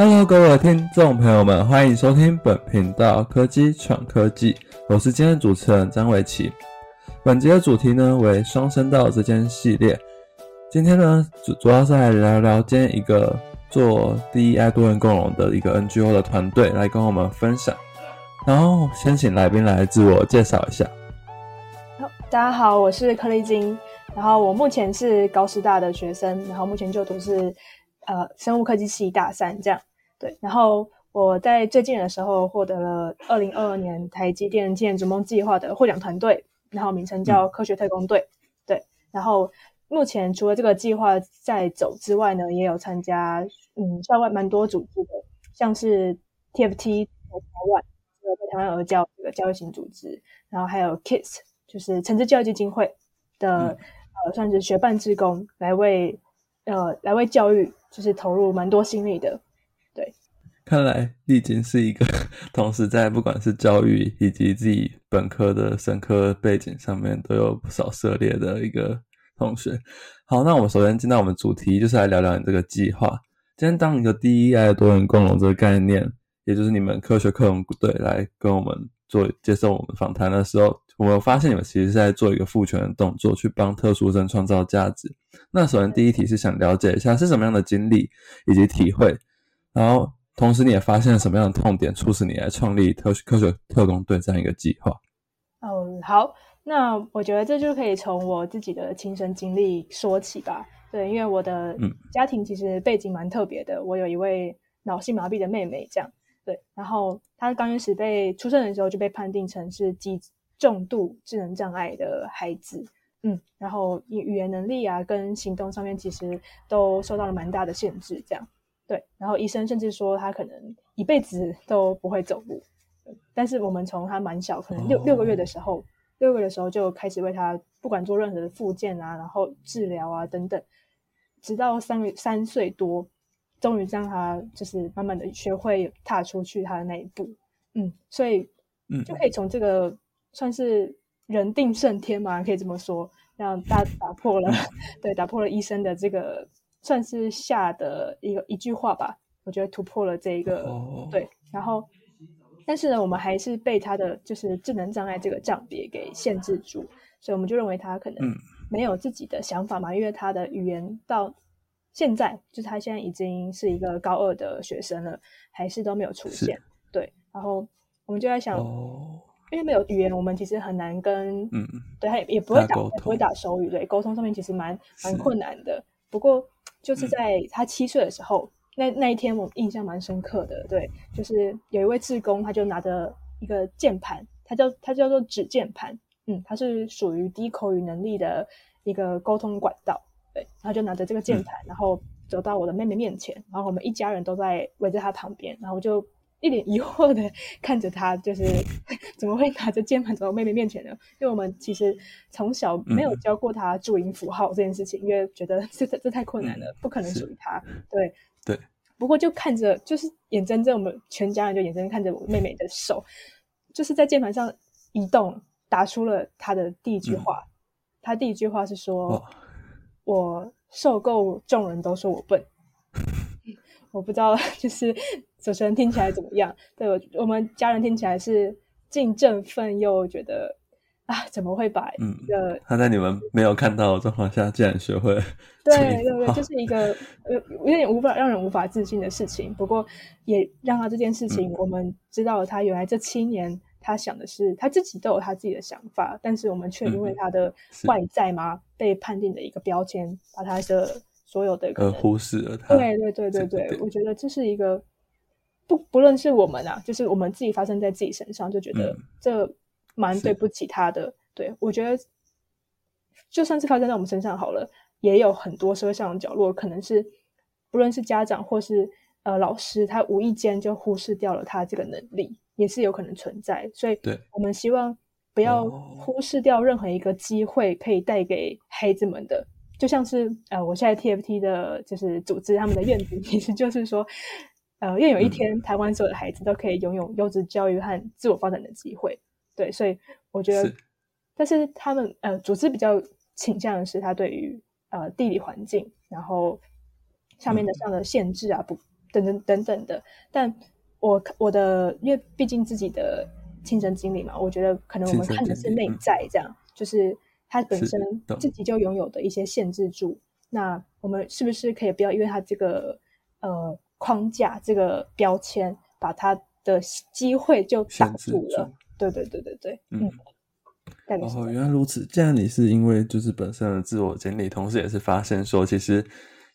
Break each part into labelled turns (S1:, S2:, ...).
S1: Hello，各位听众朋友们，欢迎收听本频道科技闯科技，我是今天的主持人张伟奇。本集的主题呢为双声道这间系列。今天呢主主要是来聊聊今天一个做 DEI 多元共融的一个 NGO 的团队来跟我们分享。然后先请来宾来自我介绍一下。
S2: 大家好，我是柯丽金，然后我目前是高师大的学生，然后目前就读是呃生物科技系大三这样。对，然后我在最近的时候获得了二零二二年台积电纪念逐梦计划的获奖团队，然后名称叫科学特工队。对，然后目前除了这个计划在走之外呢，也有参加嗯校外蛮多组织的，像是 TFT 台湾这个在台湾而教这个教育型组织，然后还有 KISS 就是橙汁教育基金会的呃算是学伴志工，来为呃来为教育就是投入蛮多心力的。
S1: 看来丽晶是一个 同时在不管是教育以及自己本科的生科背景上面都有不少涉猎的一个同学。好，那我们首先进到我们主题，就是来聊聊你这个计划。今天当一个 DEI 多元共融这个概念，也就是你们科学克隆队来跟我们做接受我们访谈的时候，我发现你们其实是在做一个赋权的动作，去帮特殊生创造价值。那首先第一题是想了解一下是什么样的经历以及体会，然后。同时，你也发现了什么样的痛点，促使你来创立科科学特工队这样一个计划？
S2: 哦，好，那我觉得这就可以从我自己的亲身经历说起吧。对，因为我的家庭其实背景蛮特别的，我有一位脑性麻痹的妹妹，这样对。然后她刚开始被出生的时候就被判定成是极重度智能障碍的孩子，嗯，然后语语言能力啊跟行动上面其实都受到了蛮大的限制，这样。对，然后医生甚至说他可能一辈子都不会走路，但是我们从他蛮小，可能六六个月的时候，六个月的时候就开始为他不管做任何的复健啊，然后治疗啊等等，直到三三岁多，终于让他就是慢慢的学会踏出去他的那一步，嗯，所以嗯就可以从这个算是人定胜天嘛，可以这么说，让大打破了 对打破了医生的这个。算是下的一个一句话吧，我觉得突破了这一个对，然后，但是呢，我们还是被他的就是智能障碍这个障别给限制住，所以我们就认为他可能没有自己的想法嘛，因为他的语言到现在就是他现在已经是一个高二的学生了，还是都没有出现。对，然后我们就在想，因为没有语言，我们其实很难跟嗯，对他也也不会打不会打手语，对，沟通上面其实蛮蛮困难的。不过。就是在他七岁的时候，那那一天我印象蛮深刻的。对，就是有一位志工，他就拿着一个键盘，他叫他叫做指键盘，嗯，他是属于低口语能力的一个沟通管道。对，然后就拿着这个键盘，然后走到我的妹妹面前，然后我们一家人都在围在他旁边，然后就。一脸疑惑的 看着他，就是 怎么会拿着键盘走到妹妹面前呢？因为我们其实从小没有教过他注音符号这件事情，因为觉得这这太困难了，不可能属于他。对
S1: 对。
S2: 不过就看着，就是眼睁睁我们全家人就眼睁睁看着我妹妹的手，就是在键盘上移动，打出了他的第一句话。他第一句话是说：“我受够众人都说我笨。”我不知道，就是主持人听起来怎么样？对我我们家人听起来是既振奋又觉得啊，怎么会把一个
S1: 他在你们没有看到的状况下竟然学会？
S2: 对对对，就是一个呃有点无法让人无法自信的事情。不过也让他这件事情，我们知道他原来这七年他想的是他自己都有他自己的想法，但是我们却因为他的外在嘛被判定的一个标签，把他的。所有的
S1: 呃忽视了他，
S2: 对对对对对，我觉得这是一个不不论是我们啊，就是我们自己发生在自己身上，就觉得这蛮对不起他的。对我觉得，就算是发生在我们身上好了，也有很多社会上的角落，可能是不论是家长或是呃老师，他无意间就忽视掉了他这个能力，也是有可能存在。所以，
S1: 对
S2: 我们希望不要忽视掉任何一个机会，可以带给孩子们的。就像是呃，我现在 TFT 的就是组织他们的愿景，其实就是说，呃，愿有一天台湾所有的孩子都可以拥有优质教育和自我发展的机会。对，所以我觉得，但是他们呃，组织比较倾向的是他对于呃地理环境，然后上面的这样的限制啊，不等等等等的。但我我的，因为毕竟自己的亲身经历嘛，我觉得可能我们看的是内在，这样就是他本身自己就拥有的一些限制住。那我们是不是可以不要因为他这个呃框架、这个标签，把他的机会就挡住了？对对对对对，嗯。
S1: 哦，原来如此。既然你是因为就是本身的自我经历，同时也是发现说，其实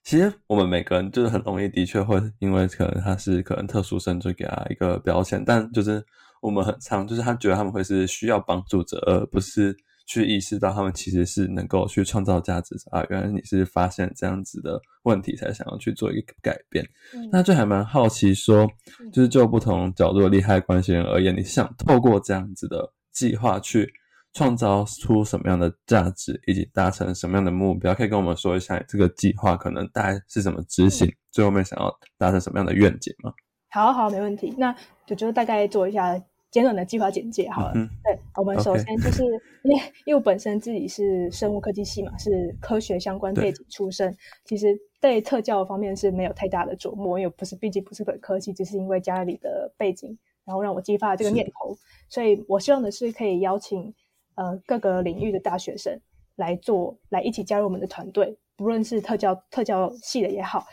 S1: 其实我们每个人就是很容易，的确会因为可能他是可能特殊生，就给他一个标签。但就是我们很常就是他觉得他们会是需要帮助者，而不是去意识到他们其实是能够去创造价值啊。原来你是发现这样子的问题，才想要去做一个改变。那就还蛮好奇说，就是就不同角度的利害关系人而言，你想透过这样子的计划去。创造出什么样的价值，以及达成什么样的目标，可以跟我们说一下这个计划可能大概是怎么执行，最后面想要达成什么样的愿景吗？
S2: 好好，没问题。那就就大概做一下简短的计划简介好了。对，我们首先就是因为因为我本身自己是生物科技系嘛，是科学相关背景出身，其实对特教方面是没有太大的琢磨，因为不是，毕竟不是本科系，只是因为家里的背景，然后让我激发了这个念头。所以我希望的是可以邀请。呃，各个领域的大学生来做，来一起加入我们的团队，不论是特教特教系的也好，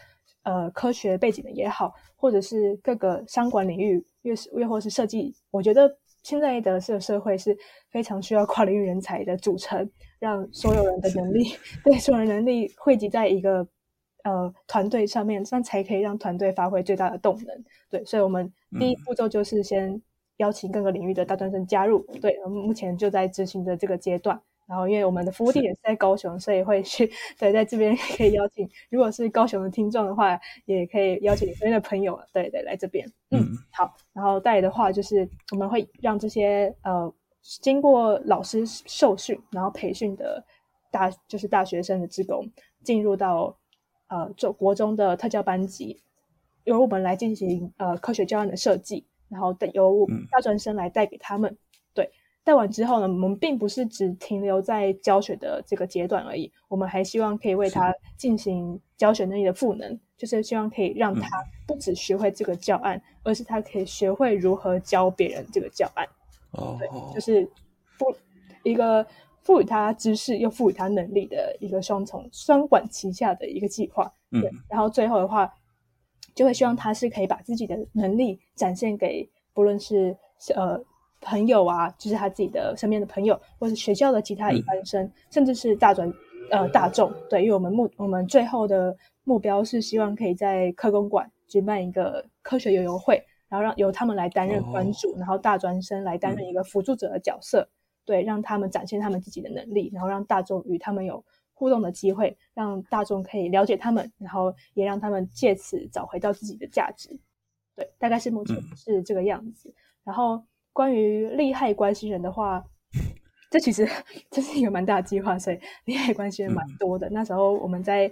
S2: 呃，科学背景的也好，或者是各个商管领域，越是越或是设计，我觉得现在的这个社会是非常需要跨领域人才的组成，让所有人的能力，对所有人能力汇集在一个呃团队上面，这样才可以让团队发挥最大的动能。对，所以我们第一步骤就是先。邀请各个领域的大专生加入，对，我们目前就在执行的这个阶段。然后，因为我们的服务地点是在高雄，所以会去对，在这边可以邀请，如果是高雄的听众的话，也可以邀请你身边的朋友，对对，来这边。嗯，好。然后带的话，就是我们会让这些呃经过老师受训，然后培训的大就是大学生的职工，进入到呃做国中的特教班级，由我们来进行呃科学教案的设计。然后等由大专生来带给他们，对，带完之后呢，我们并不是只停留在教学的这个阶段而已，我们还希望可以为他进行教学能力的赋能，就是希望可以让他不只学会这个教案，而是他可以学会如何教别人这个教案。
S1: 哦，
S2: 对，就是不一个赋予他知识又赋予他能力的一个双重双管齐下的一个计划。
S1: 嗯，
S2: 然后最后的话。就会希望他是可以把自己的能力展现给不论是呃朋友啊，就是他自己的身边的朋友，或是学校的其他一般生，甚至是大专呃大众。对，因为我们目我们最后的目标是希望可以在科工馆举办一个科学游游会，然后让由他们来担任关主，然后大专生来担任一个辅助者的角色，对，让他们展现他们自己的能力，然后让大众与他们有。互动的机会，让大众可以了解他们，然后也让他们借此找回到自己的价值。对，大概是目前是这个样子。然后关于利害关系人的话，这其实这是一个蛮大的计划，所以利害关系人蛮多的。那时候我们在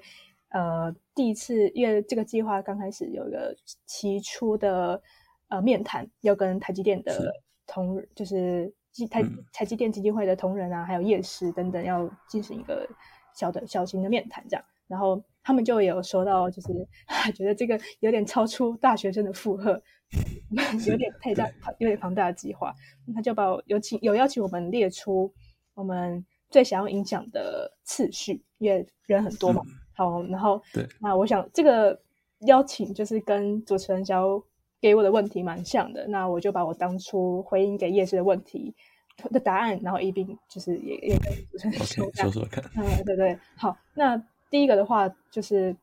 S2: 呃第一次，因为这个计划刚开始有一个提出的呃面谈，要跟台积电的同就是台台积电基金会的同仁啊，还有业师等等，要进行一个。小的小型的面谈这样，然后他们就有说到，就是 觉得这个有点超出大学生的负荷，有点太大，有点庞大的计划。他就把有请有邀请我们列出我们最想要影响的次序，因为人很多嘛。好，然后
S1: 对，
S2: 那我想这个邀请就是跟主持人想要给我的问题蛮像的，那我就把我当初回应给叶师的问题。的答案，然后一并就是也也跟主持人
S1: 说说看。
S2: 嗯，对对，好。那第一个的话，就是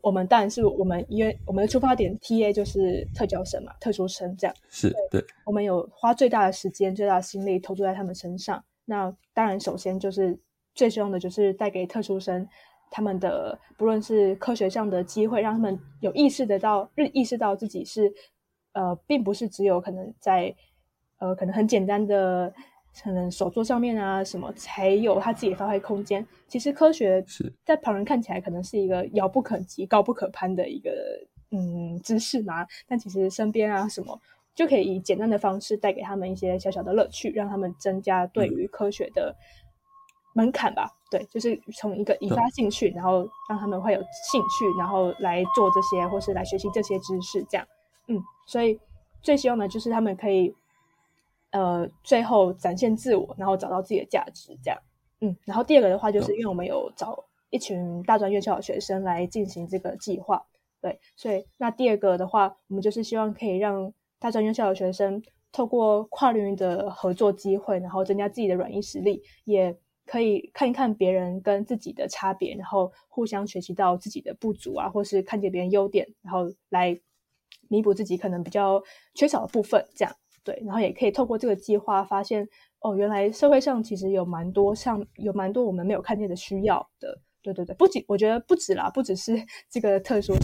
S2: 我们当然是我们因为我们的出发点 T A 就是特教生嘛，特殊生这样。
S1: 是对。
S2: 我们有花最大的时间、最大的心力投注在他们身上。那当然，首先就是最重要的就是带给特殊生他们的不论是科学上的机会，让他们有意识得到，日意识到自己是呃，并不是只有可能在。呃，可能很简单的，可能手作上面啊，什么才有他自己发挥空间。其实科学
S1: 是。
S2: 在旁人看起来可能是一个遥不可及、高不可攀的一个嗯知识嘛，但其实身边啊什么就可以以简单的方式带给他们一些小小的乐趣，让他们增加对于科学的门槛吧。对，就是从一个引发兴趣，然后让他们会有兴趣，然后来做这些，或是来学习这些知识，这样，嗯，所以最希望的就是他们可以，呃，最后展现自我，然后找到自己的价值，这样，嗯，然后第二个的话，就是因为我们有找一群大专院校的学生来进行这个计划，对，所以那第二个的话，我们就是希望可以让大专院校的学生透过跨领域的合作机会，然后增加自己的软硬实力，也。可以看一看别人跟自己的差别，然后互相学习到自己的不足啊，或是看见别人优点，然后来弥补自己可能比较缺少的部分。这样对，然后也可以透过这个计划发现，哦，原来社会上其实有蛮多像有蛮多我们没有看见的需要的。对对对，不仅我觉得不止啦，不只是 这个特殊的，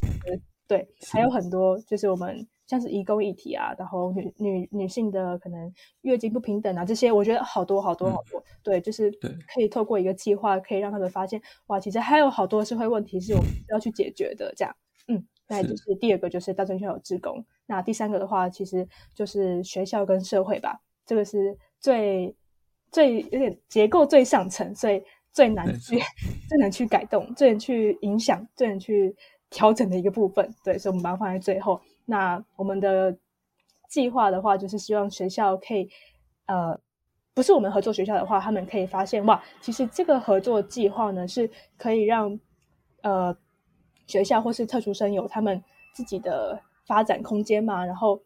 S2: 对，还有很多就是我们。像是移工议题啊，然后女女女性的可能月经不平等啊，这些我觉得好多好多好多，对，就是可以透过一个计划，可以让他们发现，哇，其实还有好多社会问题是我们要去解决的，这样，嗯，那就是第二个就是大专校有职工，那第三个的话，其实就是学校跟社会吧，这个是最最有点结构最上层，所以最难去最难去改动，最难去影响，最难去调整的一个部分，对，所以我们把它放在最后。那我们的计划的话，就是希望学校可以，呃，不是我们合作学校的话，他们可以发现哇，其实这个合作计划呢，是可以让呃学校或是特殊生有他们自己的发展空间嘛，然后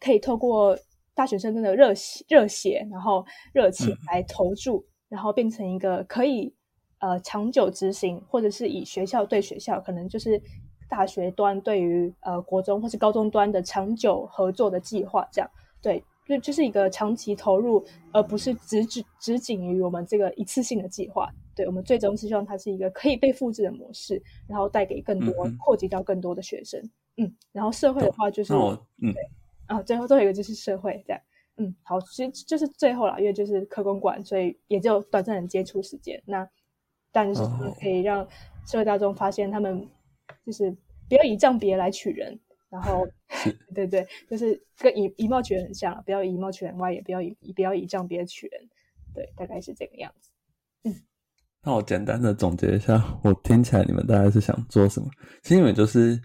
S2: 可以透过大学生的热血、热血，然后热情来投注，然后变成一个可以呃长久执行，或者是以学校对学校，可能就是。大学端对于呃国中或是高中端的长久合作的计划，这样对，就就是一个长期投入，而不是只只只仅于我们这个一次性的计划。对我们最终是希望它是一个可以被复制的模式，然后带给更多扩及到更多的学生。嗯，然后社会的话就是嗯啊，最后最后一个就是社会这样。嗯，好，其实就是最后了，因为就是科公馆，所以也就短暂的接触时间。那但是可以让社会大众发现他们。就是不要以仗别来取人，然后 对对，就是跟以以貌取人很像，不要以貌取人外，也不要以不要以仗别取人，对，大概是这个样子。嗯，
S1: 那我简单的总结一下，我听起来你们大概是想做什么？其实你们就是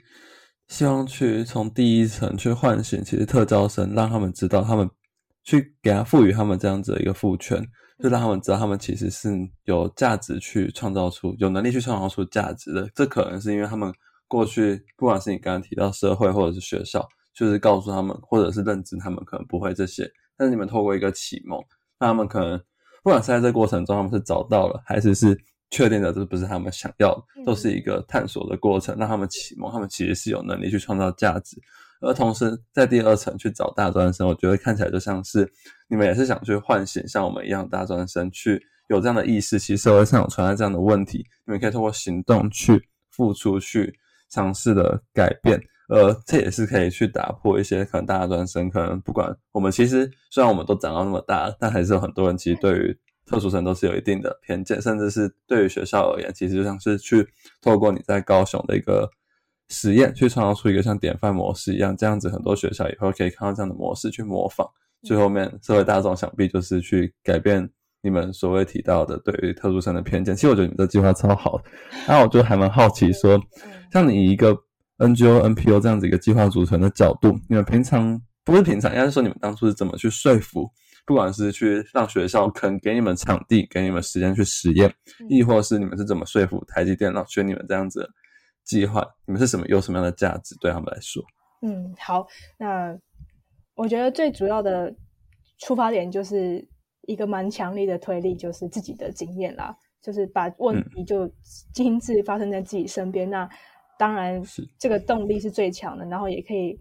S1: 希望去从第一层去唤醒，其实特招生，让他们知道，他们去给他赋予他们这样子的一个赋权。就让他们知道，他们其实是有价值去创造出、有能力去创造出价值的。这可能是因为他们过去，不管是你刚刚提到社会或者是学校，就是告诉他们，或者是认知他们可能不会这些。但是你们透过一个启蒙，让他们可能不管是在这过程中他们是找到了，还是是确定的这不是他们想要的，都是一个探索的过程。让他们启蒙，他们其实是有能力去创造价值。而同时，在第二层去找大专生，我觉得看起来就像是你们也是想去唤醒像我们一样大专生，去有这样的意识。其实社会上有存在这样的问题，你们可以通过行动去付出，去尝试的改变。呃，这也是可以去打破一些可能大专生可能不管我们其实虽然我们都长到那么大，但还是有很多人其实对于特殊生都是有一定的偏见，甚至是对于学校而言，其实就像是去透过你在高雄的一个。实验去创造出一个像典范模式一样，这样子很多学校以后可以看到这样的模式去模仿。最后面社会大众想必就是去改变你们所谓提到的对于特殊生的偏见。其实我觉得你们的计划超好，那我就还蛮好奇说，像你以一个 NGO、NPO 这样子一个计划组成的角度，你们平常不是平常，应该是说你们当初是怎么去说服，不管是去让学校肯给你们场地、给你们时间去实验，亦或是你们是怎么说服台积电让选你们这样子？计划，你们是什么？有什么样的价值对他们来说？
S2: 嗯，好，那我觉得最主要的出发点就是一个蛮强力的推力，就是自己的经验啦，就是把问题就亲自发生在自己身边。那当然，是这个动力是最强的，然后也可以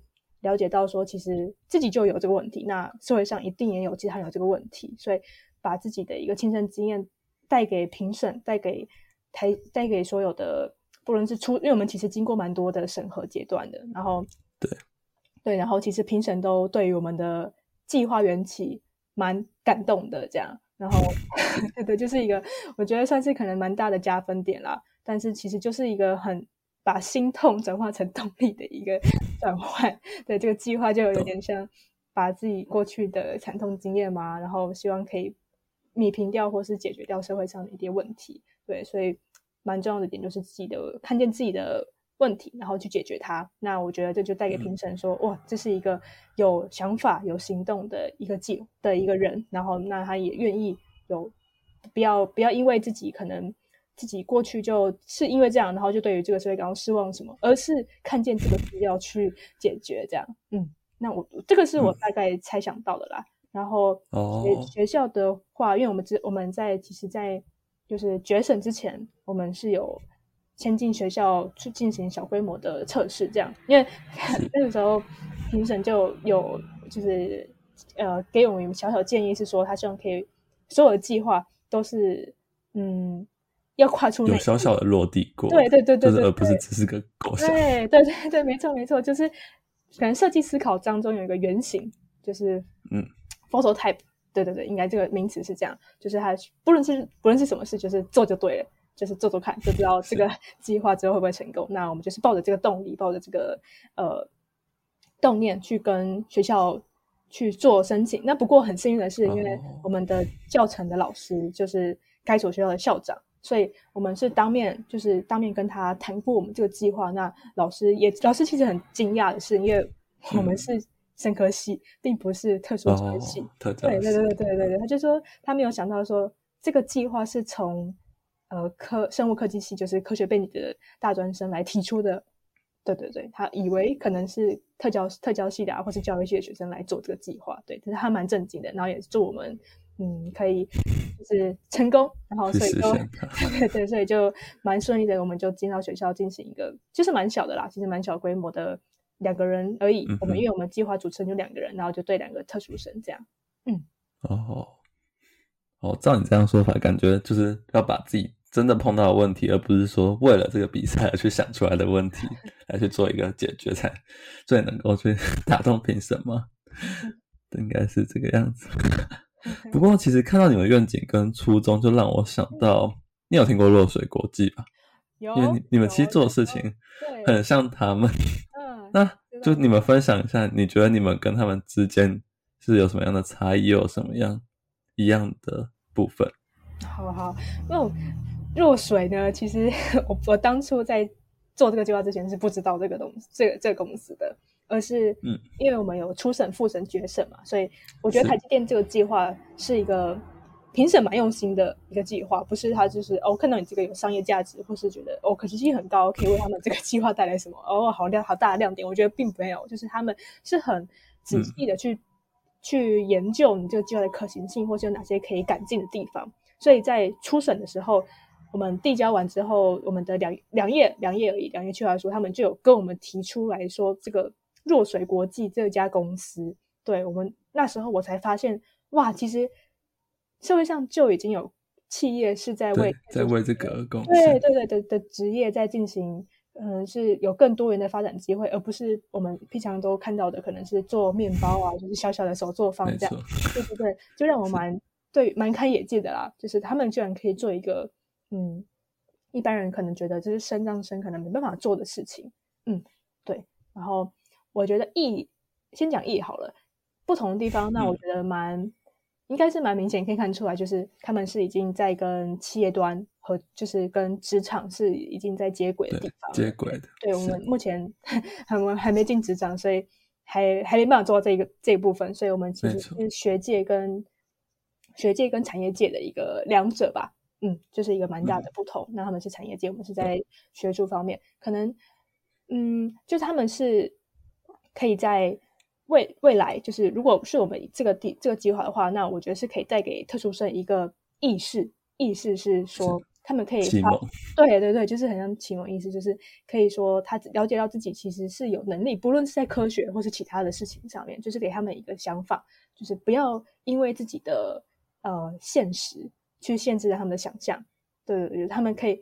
S2: 了解到说，其实自己就有这个问题，那社会上一定也有其他人有这个问题，所以把自己的一个亲身经验带给评审，带给台，带给所有的。不论是出，因为我们其实经过蛮多的审核阶段的，然后
S1: 对
S2: 对，然后其实评审都对于我们的计划缘起蛮感动的，这样，然后 对对，就是一个我觉得算是可能蛮大的加分点啦。但是其实就是一个很把心痛转化成动力的一个 转换，对这个计划就有点像把自己过去的惨痛经验嘛，然后希望可以弭平掉或是解决掉社会上的一些问题。对，所以蛮重要的点就是自己的看见自己的问题，然后去解决它。那我觉得这就带给评审说，哇，这是一个有想法、有行动的一个计的一个人，然后那他也愿意有不要不要因为自己可能。自己过去就是因为这样，然后就对于这个社会感到失望什么，而是看见这个需要去解决这样。嗯，那我这个是我大概猜想到的啦。然后学学校的话，因为我们之我们在其实，在就是决审之前，我们是有先进学校去进行小规模的测试，这样。因为 那个时候评审就有就是呃给我们小小建议，是说他希望可以所有的计划都是嗯。要跨出
S1: 有小小的落地过，
S2: 对对对对对，
S1: 而不是只是个构想。
S2: 对对对对，没错没错，就是可能设计思考当中有一个原型，就是嗯，photo type，对对对，应该这个名词是这样，就是它不论是不论是什么事，就是做就对了，就是做做看，就知道这个计划之后会不会成功。那我们就是抱着这个动力，抱着这个呃动念去跟学校去做申请。那不过很幸运的是，因为我们的教程的老师就是该所学校的校长。所以我们是当面，就是当面跟他谈过我们这个计划。那老师也，老师其实很惊讶的是，因为我们是生科系，并不是特殊学系。对对对对对对对，他就说他没有想到说这个计划是从呃科生物科技系，就是科学背景的大专生来提出的。对对对，他以为可能是特教特教系的啊，或是教育系的学生来做这个计划。对，但是他蛮震惊的，然后也祝我们。嗯，可以，就是成功，然后所以就 对对，所以就蛮顺利的。我们就进到学校进行一个，就是蛮小的啦，其实蛮小规模的两个人而已。我们因为我们计划主持人就两个人，然后就对两个特殊生这样。嗯，
S1: 哦，哦，照你这样说法，感觉就是要把自己真的碰到的问题，而不是说为了这个比赛而去想出来的问题 来去做一个解决，才最能够去 打动评审吗？应该是这个样子。不过，其实看到你们愿景跟初衷，就让我想到，你有听过落水国际吧？
S2: 有，
S1: 因为你你们其实做的事情很像他们。嗯，那就你们分享一下，你觉得你们跟他们之间是有什么样的差异，又有什么样一样的部分？
S2: 好好，那落水呢？其实 我我当初在做这个计划之前是不知道这个东西，这个这个公司的。而是，嗯，因为我们有初审、复审、决审嘛，所以我觉得台积电这个计划是一个评审蛮用心的一个计划，不是他就是哦看到你这个有商业价值，或是觉得哦可行性很高，可以为他们这个 计划带来什么哦好亮好大的亮点，我觉得并没有，就是他们是很仔细的去去研究你这个计划的可行性，或是有哪些可以改进的地方，所以在初审的时候。我们递交完之后，我们的两两页两页而已，两页计划书，他们就有跟我们提出来说这个。弱水国际这家公司，对我们那时候我才发现，哇，其实社会上就已经有企业是在为
S1: 在为这个公司，
S2: 对对对的的职业在进行，嗯，是有更多元的发展机会，而不是我们平常都看到的，可能是做面包啊，就是小小的手作坊这样，对不对？就让我蛮对蛮开眼界的啦，就是他们居然可以做一个，嗯，一般人可能觉得就是生让生可能没办法做的事情，嗯，对，然后。我觉得意先讲意好了，不同的地方，那我觉得蛮应该是蛮明显，可以看出来，就是他们是已经在跟企业端和就是跟职场是已经在接轨的地方，
S1: 接轨的。
S2: 对我们目前还还没进职场，所以还还没办法做到这个这一部分，所以我们其实是学界跟学界跟产业界的一个两者吧，嗯，就是一个蛮大的不同。那他们是产业界，我们是在学术方面，可能嗯，就是他们是。可以在未未来，就是如果是我们这个地这个计划的话，那我觉得是可以带给特殊生一个意识，意识是说他们可以对对对，就是很像启蒙意识，就是可以说他了解到自己其实是有能力，不论是在科学或是其他的事情上面，就是给他们一个想法，就是不要因为自己的呃现实去限制了他们的想象，对对对，他们可以。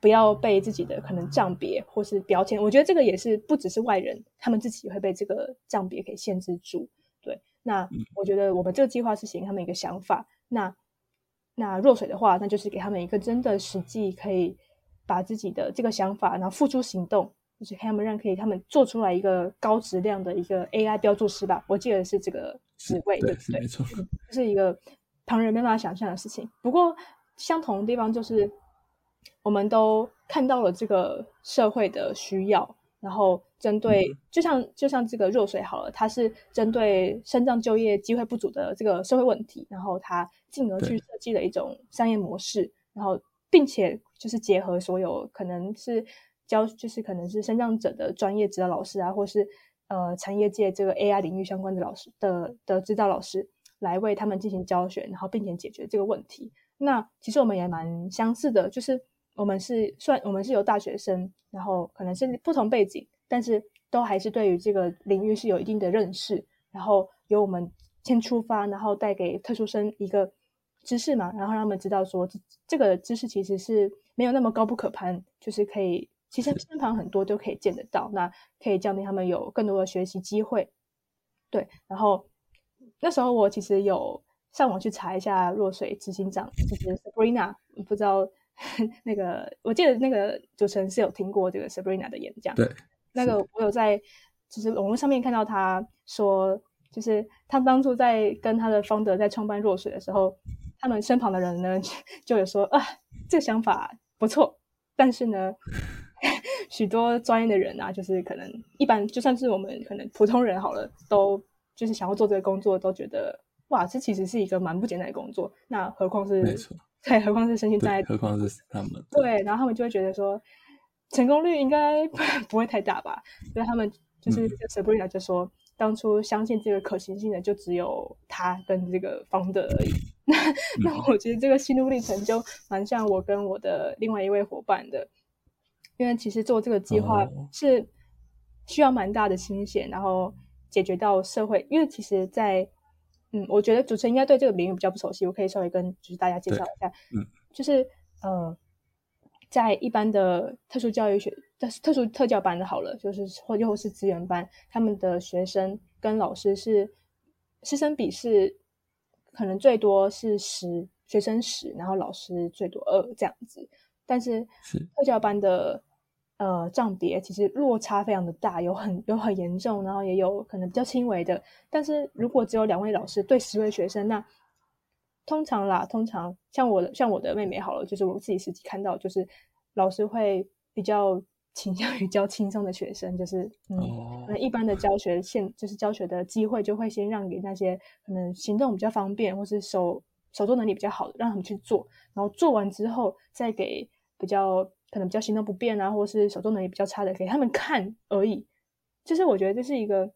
S2: 不要被自己的可能障别或是标签，我觉得这个也是不只是外人，他们自己会被这个障别给限制住。对，那我觉得我们这个计划是给他们一个想法。那那弱水的话，那就是给他们一个真的实际可以把自己的这个想法，然后付诸行动，就是他们让可以他们做出来一个高质量的一个 AI 标注师吧。我记得是这个职位，对不对？
S1: 没错，
S2: 是一个旁人没办法想象的事情。不过。相同的地方就是，我们都看到了这个社会的需要，然后针对，就像就像这个弱水好了，它是针对深藏就业机会不足的这个社会问题，然后它进而去设计了一种商业模式，然后并且就是结合所有可能是教，就是可能是生障者的专业指导老师啊，或是呃产业界这个 AI 领域相关的老师的的指导老师。来为他们进行教学，然后并且解决这个问题。那其实我们也蛮相似的，就是我们是算我们是由大学生，然后可能是不同背景，但是都还是对于这个领域是有一定的认识。然后由我们先出发，然后带给特殊生一个知识嘛，然后让他们知道说这个知识其实是没有那么高不可攀，就是可以其实身旁很多都可以见得到，那可以降低他们有更多的学习机会。对，然后。那时候我其实有上网去查一下若水执行长，就是 Sabrina，不知道 那个，我记得那个主持人是有听过这个 Sabrina 的演讲。
S1: 对，
S2: 那个我有在就是网络上面看到他说，就是他当初在跟他的方德在创办弱水的时候，他们身旁的人呢 就有说啊，这个想法不错，但是呢，许多专业的人啊，就是可能一般就算是我们可能普通人好了都。就是想要做这个工作，都觉得哇，这其实是一个蛮不简单的工作。那何况是，对，何况是身心障碍，
S1: 何况是他们。
S2: 对，然后他们就会觉得说，成功率应该不会太大吧？所以他们就是 Sabrina 就说，当初相信这个可行性的就只有他跟这个方德而已。那那我觉得这个心路历程就蛮像我跟我的另外一位伙伴的，因为其实做这个计划是需要蛮大的心血，然后。解决到社会，因为其实，在嗯，我觉得主持人应该对这个领域比较不熟悉，我可以稍微跟就是大家介绍一下，嗯，就是呃，在一般的特殊教育学、特殊特教班的好了，就是或又是资源班，他们的学生跟老师是师生比是可能最多是十学生十，然后老师最多二这样子，但是特教班的。呃，账别其实落差非常的大，有很有很严重，然后也有可能比较轻微的。但是如果只有两位老师对十位学生，那通常啦，通常像我的像我的妹妹好了，就是我自己实际看到，就是老师会比较 倾向于教轻松的学生，就是嗯，那一般的教学现就是教学的机会就会先让给那些可能行动比较方便或是手手作能力比较好的，让他们去做，然后做完之后再给比较。可能比较行动不便啊，或是手动能力比较差的，给他们看而已。就是我觉得这是一个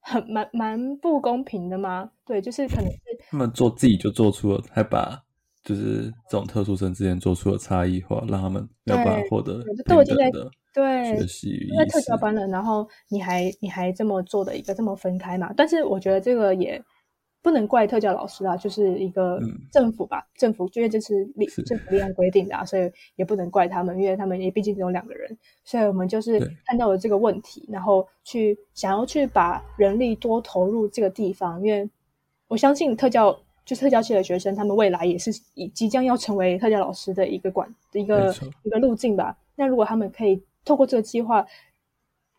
S2: 很蛮蛮不公平的嘛？对，就是可能是
S1: 他们做自己就做出了，还把就是这种特殊生之间做出了差异化，让他们没有办法获得
S2: 对
S1: 等的
S2: 对
S1: 学习。
S2: 因为特教班了，然后你还你还这么做的一个这么分开嘛？但是我觉得这个也。不能怪特教老师啊，就是一个政府吧，政府因为这是立政府立案规定的啊，所以也不能怪他们，因为他们也毕竟只有两个人，所以我们就是看到了这个问题，然后去想要去把人力多投入这个地方，因为我相信特教就特教系的学生，他们未来也是以即将要成为特教老师的一个管一个一个路径吧。那如果他们可以透过这个计划，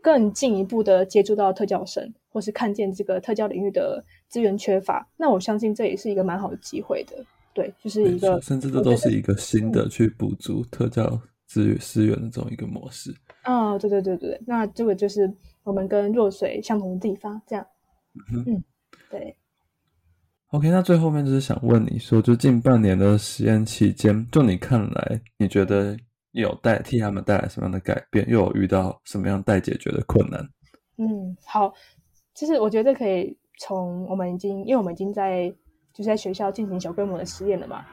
S2: 更进一步的接触到特教生，或是看见这个特教领域的。资源缺乏，那我相信这也是一个蛮好的机会的。对，就是一个，
S1: 甚至这都是一个新的去补足特教资源资源的这种一个模式。
S2: 啊，对对对对那这个就是我们跟弱水相同的地方。这样，嗯，对。
S1: OK，那最后面就是想问你说，就近半年的实验期间，就你看来，你觉得有带替他们带来什么样的改变？又有遇到什么样待解决的困难？
S2: 嗯，好，其实我觉得可以。从我们已经，因为我们已经在就是在学校进行小规模的实验了嘛。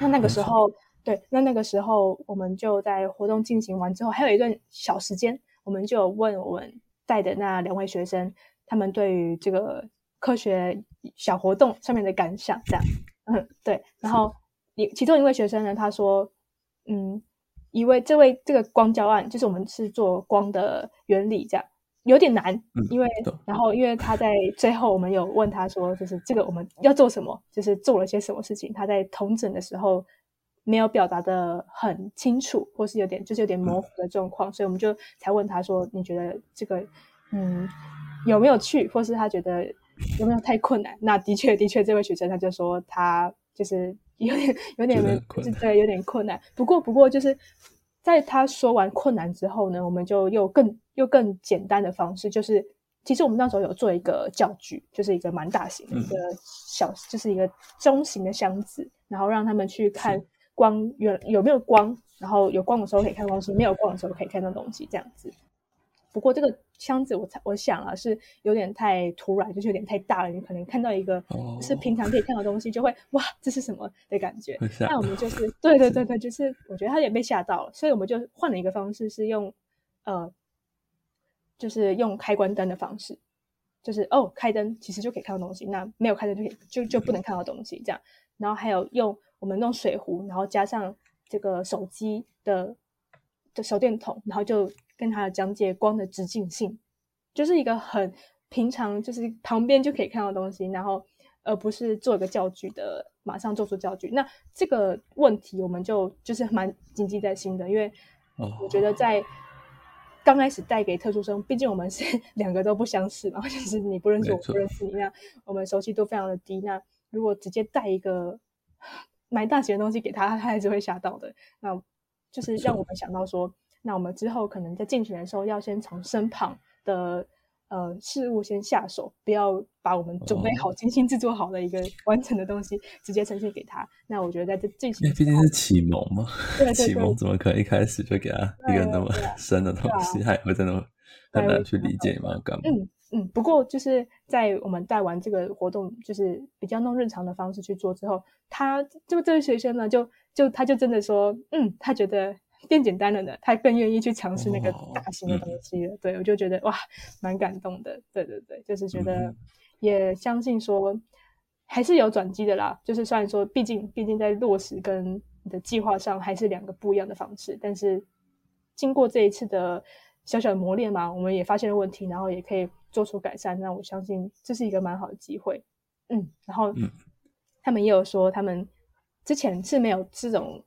S2: 那那个时候，对，那那个时候我们就在活动进行完之后，还有一段小时间，我们就问我们带的那两位学生，他们对于这个科学小活动上面的感想，这样，嗯，对。然后一其中一位学生呢，他说，嗯，一位这位这个光教案，就是我们是做光的原理这样。有点难，因为然后因为他在最后，我们有问他说，就是这个我们要做什么，就是做了些什么事情。他在同诊的时候没有表达的很清楚，或是有点就是有点模糊的状况，所以我们就才问他说，你觉得这个嗯有没有去，或是他觉得有没有太困难？那的确的确，这位学生他就说他就是有点有点对有点困难。不过不过就是在他说完困难之后呢，我们就又更又更简单的方式，就是其实我们那时候有做一个教具，就是一个蛮大型的一个小，就是一个中型的箱子，然后让他们去看光有有没有光，然后有光的时候可以看东西，没有光的时候可以看到东西，这样子。不过这个箱子，我我想啊，是有点太突然，就是有点太大了。你可能看到一个是平常可以看到东西，就会哇，这是什么的感觉？那我们就是对对对对，就是我觉得他也被吓到了，所以我们就换了一个方式，是用呃，就是用开关灯的方式，就是哦，开灯其实就可以看到东西，那没有开灯就可以就就不能看到东西这样。然后还有用我们弄水壶，然后加上这个手机的的手电筒，然后就。跟他讲解光的直径性，就是一个很平常，就是旁边就可以看到东西，然后而不是做一个教具的，马上做出教具。那这个问题我们就就是蛮谨记在心的，因为我觉得在刚开始带给特殊生，毕竟我们是 两个都不相识嘛，就是你不认识我，不认识你，那我们熟悉度非常的低。那如果直接带一个蛮大型的东西给他，他还是会吓到的。那就是让我们想到说。那我们之后可能在进行的时候，要先从身旁的呃事物先下手，不要把我们准备好、精心制作好的一个完整的东西直接呈现给他。那我觉得在这进行，
S1: 毕竟是启蒙嘛，
S2: 对
S1: 启蒙怎么可能一开始就给他一个那么深的东西，他也会真的很难去理解嘛？干嘛？
S2: 嗯嗯。不过就是在我们带完这个活动，就是比较弄日常的方式去做之后，他就这位学生呢，就就他就真的说，嗯，他觉得。变简单了呢，他更愿意去尝试那个大型的东西了。对我就觉得哇，蛮感动的。对对对，就是觉得也相信说还是有转机的啦。就是虽然说，毕竟毕竟在落实跟你的计划上还是两个不一样的方式，但是经过这一次的小小的磨练嘛，我们也发现了问题，然后也可以做出改善。那我相信这是一个蛮好的机会。嗯，然后他们也有说，他们之前是没有这种。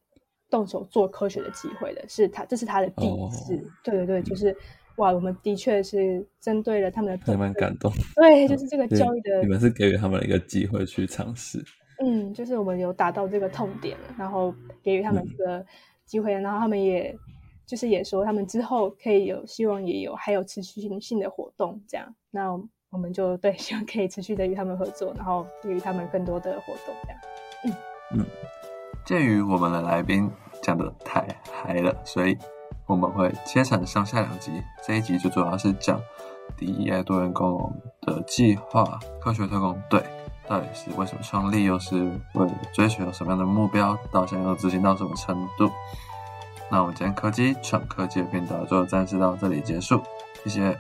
S2: 动手做科学的机会的，是他，这是他的第一次。对对对，就是哇，我们的确是针对了他们的，
S1: 还蛮感动。
S2: 对，就是这个教育的，
S1: 你们是给予他们一个机会去尝试。
S2: 嗯，就是我们有达到这个痛点，然后给予他们这个机会，然后他们也就是也说，他们之后可以有希望，也有还有持续性性的活动这样。那我们就对，希望可以持续的与他们合作，然后给予他们更多的活动这样。嗯嗯。
S1: 鉴于我们的来宾讲的太嗨了，所以我们会切成上下两集。这一集就主要是讲 DEI 多元共融的计划，科学特工队到底是为什么创立，又是为了追求什么样的目标，到现在又执行到什么程度。那我们今天科技闯科技的频道就暂时到这里结束，谢谢。